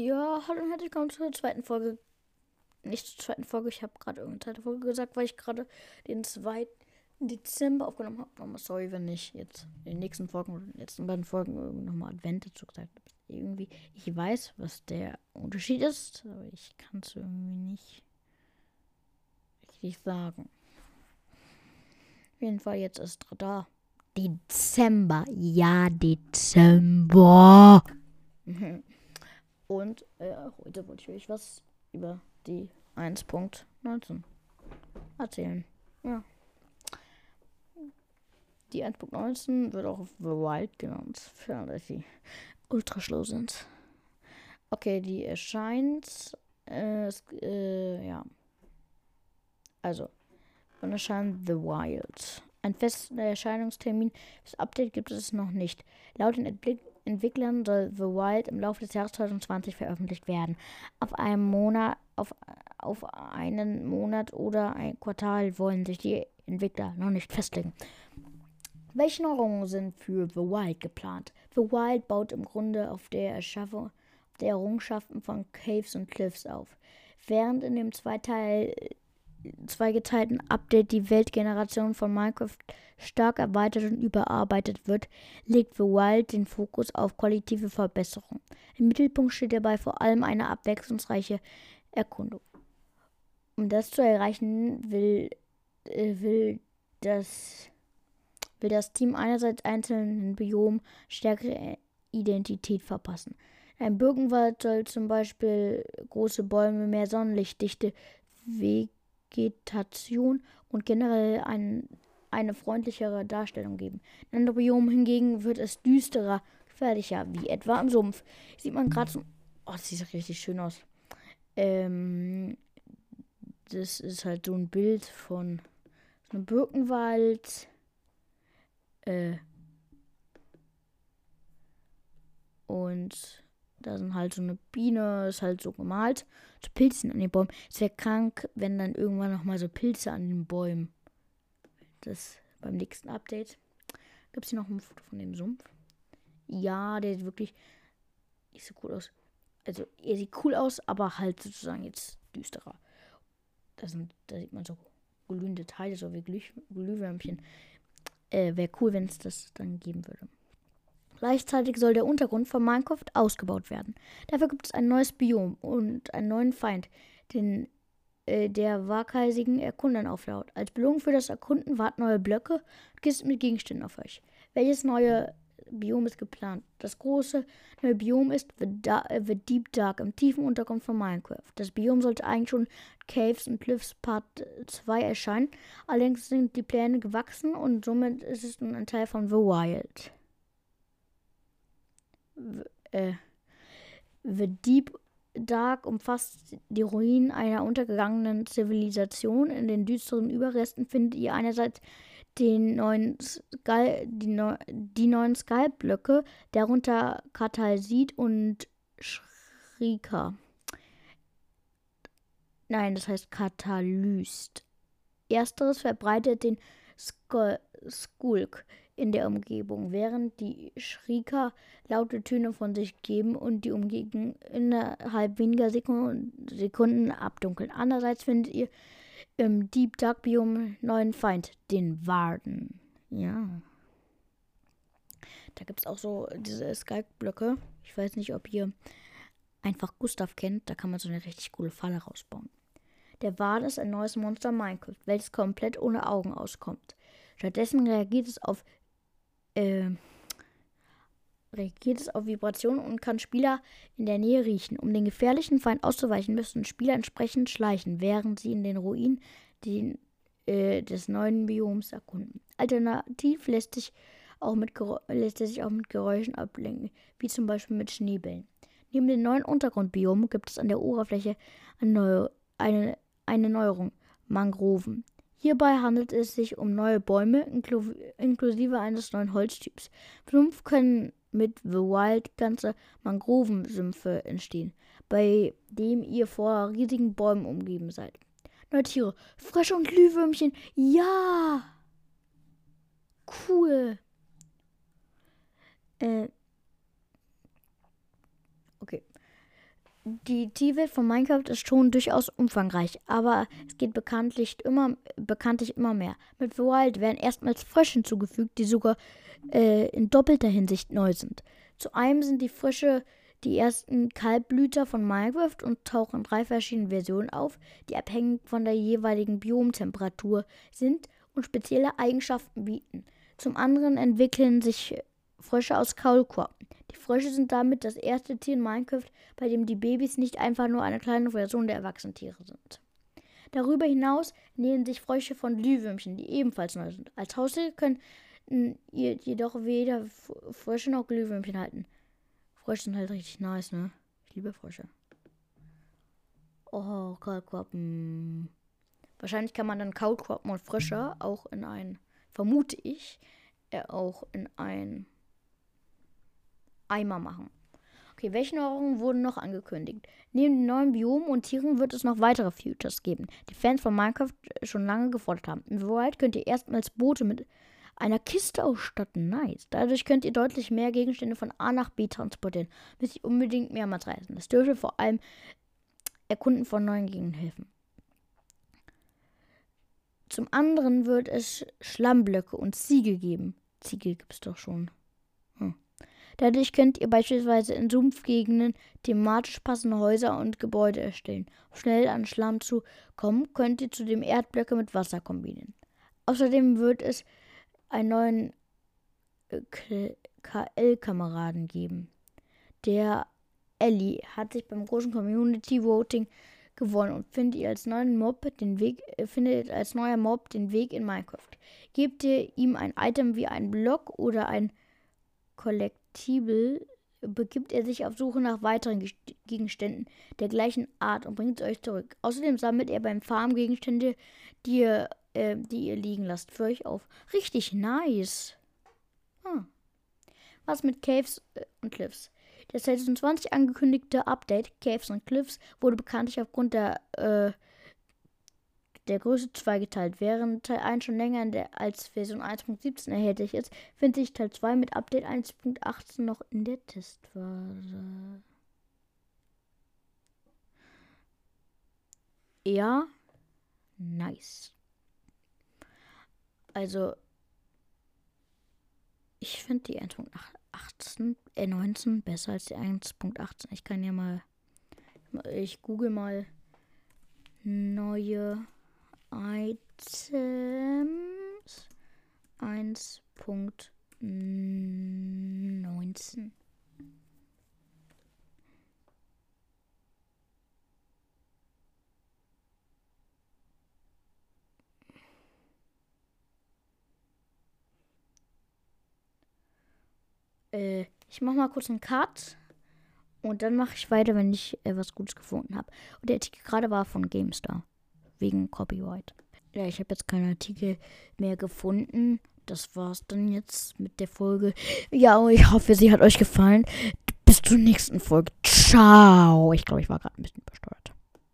Ja, hallo und herzlich willkommen zur zweiten Folge. Nicht zur zweiten Folge, ich habe gerade irgendeine zweite Folge gesagt, weil ich gerade den 2. Dezember aufgenommen habe. Nochmal sorry, wenn ich jetzt in den nächsten Folgen oder in den letzten beiden Folgen nochmal Advent dazu gesagt habe. Irgendwie, ich weiß, was der Unterschied ist, aber ich kann es irgendwie nicht richtig sagen. Auf jeden Fall, jetzt ist da. Dezember. Ja, Dezember. Und äh, heute wollte ich euch was über die 1.19 erzählen. Ja. Die 1.19 wird auch The Wild genannt, für alle, die ultra schlau sind. Okay, die erscheint. Äh, äh, ja. Also, wann erscheint The Wild? Ein festen Erscheinungstermin fürs Update gibt es noch nicht. Laut den Entwick Entwicklern soll The Wild im Laufe des Jahres 2020 veröffentlicht werden. Auf einem Monat, auf, auf einen Monat oder ein Quartal wollen sich die Entwickler noch nicht festlegen. Welche Neuerungen sind für The Wild geplant? The Wild baut im Grunde auf der Erschaffung der Errungenschaften von Caves und Cliffs auf. Während in dem Zweiteil zweigeteilten Update die Weltgeneration von Minecraft stark erweitert und überarbeitet wird, legt The Wild den Fokus auf qualitative Verbesserung. Im Mittelpunkt steht dabei vor allem eine abwechslungsreiche Erkundung. Um das zu erreichen, will, äh, will, das, will das Team einerseits einzelnen Biomen stärkere Identität verpassen. Ein Birkenwald soll zum Beispiel große Bäume, mehr Sonnenlichtdichte, Vegetation und generell ein, eine freundlichere Darstellung geben. In anderen Biomen hingegen wird es düsterer, gefährlicher, wie etwa im Sumpf. Sieht man gerade so. Oh, das sieht richtig schön aus. Ähm, das ist halt so ein Bild von so einem Birkenwald. Äh, und da sind halt so eine Biene, ist halt so gemalt. So Pilzen an den Bäumen. Es wäre krank, wenn dann irgendwann nochmal so Pilze an den Bäumen. Das beim nächsten Update. Gibt es hier noch ein Foto von dem Sumpf? Ja, der sieht wirklich nicht so cool aus. Also, er sieht cool aus, aber halt sozusagen jetzt düsterer. Da, sind, da sieht man so glühende Teile, so wie Glüh Glühwürmchen. Äh, wäre cool, wenn es das dann geben würde. Gleichzeitig soll der Untergrund von Minecraft ausgebaut werden. Dafür gibt es ein neues Biom und einen neuen Feind, den äh, der waghalsigen Erkundern auflaut. Als Belohnung für das Erkunden warten neue Blöcke und Kisten mit Gegenständen auf euch. Welches neue Biom ist geplant? Das große neue Biom ist The, äh, The Deep Dark im tiefen Untergrund von Minecraft. Das Biom sollte eigentlich schon Caves und Cliffs Part 2 erscheinen. Allerdings sind die Pläne gewachsen und somit ist es nun ein Teil von The Wild äh, The Deep Dark umfasst die Ruinen einer untergegangenen Zivilisation. In den düsteren Überresten findet ihr einerseits den neuen Skal die, neu die neuen Skalblöcke, darunter Katalsit und Shrika. Nein, das heißt Katalyst. Ersteres verbreitet den Skulk, in der Umgebung, während die Shrika laute Töne von sich geben und die Umgebung innerhalb weniger Sekunden, Sekunden abdunkeln. Andererseits findet ihr im Deep Dark Biom neuen Feind, den Warden. Ja. Da gibt es auch so diese Skype-Blöcke. Ich weiß nicht, ob ihr einfach Gustav kennt. Da kann man so eine richtig coole Falle rausbauen. Der Warden ist ein neues Monster Minecraft, welches komplett ohne Augen auskommt. Stattdessen reagiert es auf äh, reagiert es auf Vibrationen und kann Spieler in der Nähe riechen. Um den gefährlichen Feind auszuweichen, müssen Spieler entsprechend schleichen, während sie in den Ruinen den, äh, des neuen Bioms erkunden. Alternativ lässt sich, auch mit lässt sich auch mit Geräuschen ablenken, wie zum Beispiel mit Schneebällen. Neben dem neuen Untergrundbiom gibt es an der Oberfläche eine, eine, eine Neuerung, Mangroven. Hierbei handelt es sich um neue Bäume inklu inklusive eines neuen Holztyps. Fünf können mit The Wild ganze Mangrovensümpfe entstehen, bei dem ihr vor riesigen Bäumen umgeben seid. Neue Tiere, Frösche und Glühwürmchen, ja! Cool. Äh. Okay. Die Tierwelt von Minecraft ist schon durchaus umfangreich, aber es geht bekanntlich immer, bekanntlich immer mehr. Mit Wild werden erstmals Frösche hinzugefügt, die sogar äh, in doppelter Hinsicht neu sind. Zu einem sind die Frösche die ersten Kaltblüter von Minecraft und tauchen in drei verschiedenen Versionen auf, die abhängig von der jeweiligen Biomtemperatur sind und spezielle Eigenschaften bieten. Zum anderen entwickeln sich Frösche aus Kaulquappen. Die Frösche sind damit das erste Tier in Minecraft, bei dem die Babys nicht einfach nur eine kleine Version der Erwachsenentiere sind. Darüber hinaus ernähren sich Frösche von Glühwürmchen, die ebenfalls neu sind. Als Haustier können jedoch weder Frösche noch Glühwürmchen halten. Frösche sind halt richtig nice, ne? Ich liebe Frösche. Oh, Kaulquappen. Wahrscheinlich kann man dann Kaulquappen und Frösche auch in ein, vermute ich, äh, auch in ein Eimer machen. Okay, welche Neuerungen wurden noch angekündigt? Neben den neuen Biomen und Tieren wird es noch weitere Futures geben, die Fans von Minecraft schon lange gefordert haben. Im World könnt ihr erstmals Boote mit einer Kiste ausstatten. Nice. Dadurch könnt ihr deutlich mehr Gegenstände von A nach B transportieren, bis ihr unbedingt mehrmals reisen. Das dürfte vor allem Erkunden von neuen Gegenden helfen. Zum anderen wird es Schlammblöcke und Ziegel geben. Ziegel gibt es doch schon. Dadurch könnt ihr beispielsweise in Sumpfgegenden thematisch passende Häuser und Gebäude erstellen. Um schnell an Schlamm zu kommen, könnt ihr zudem Erdblöcke mit Wasser kombinieren. Außerdem wird es einen neuen äh, KL-Kameraden geben. Der Ellie hat sich beim großen Community Voting gewonnen und findet als neuen Mob den Weg, äh, findet als neuer Mob den Weg in Minecraft. Gebt ihr ihm ein Item wie ein Block oder ein Collectible, begibt er sich auf Suche nach weiteren Gegenständen der gleichen Art und bringt es euch zurück. Außerdem sammelt er beim Farm Gegenstände, die ihr äh, die ihr liegen lasst, für euch auf. Richtig nice. Hm. Was mit Caves äh, und Cliffs? Das 2020 angekündigte Update Caves und Cliffs wurde bekanntlich aufgrund der, äh, der Größe zweigeteilt. Während Teil 1 schon länger der, als Version 1.17 erhältlich ist, findet sich Teil 2 mit Update 1.18 noch in der Testphase. Ja, nice. Also, ich finde die 1.18, äh 19 besser als die 1.18. Ich kann ja mal, ich google mal neue Items 1.19. Äh, ich mache mal kurz einen Cut. Und dann mache ich weiter, wenn ich äh, was Gutes gefunden habe. Und der Artikel gerade war von GameStar. Wegen Copyright. Ja, ich habe jetzt keinen Artikel mehr gefunden. Das war's dann jetzt mit der Folge. Ja, ich hoffe, sie hat euch gefallen. Bis zur nächsten Folge. Ciao. Ich glaube, ich war gerade ein bisschen verstanden.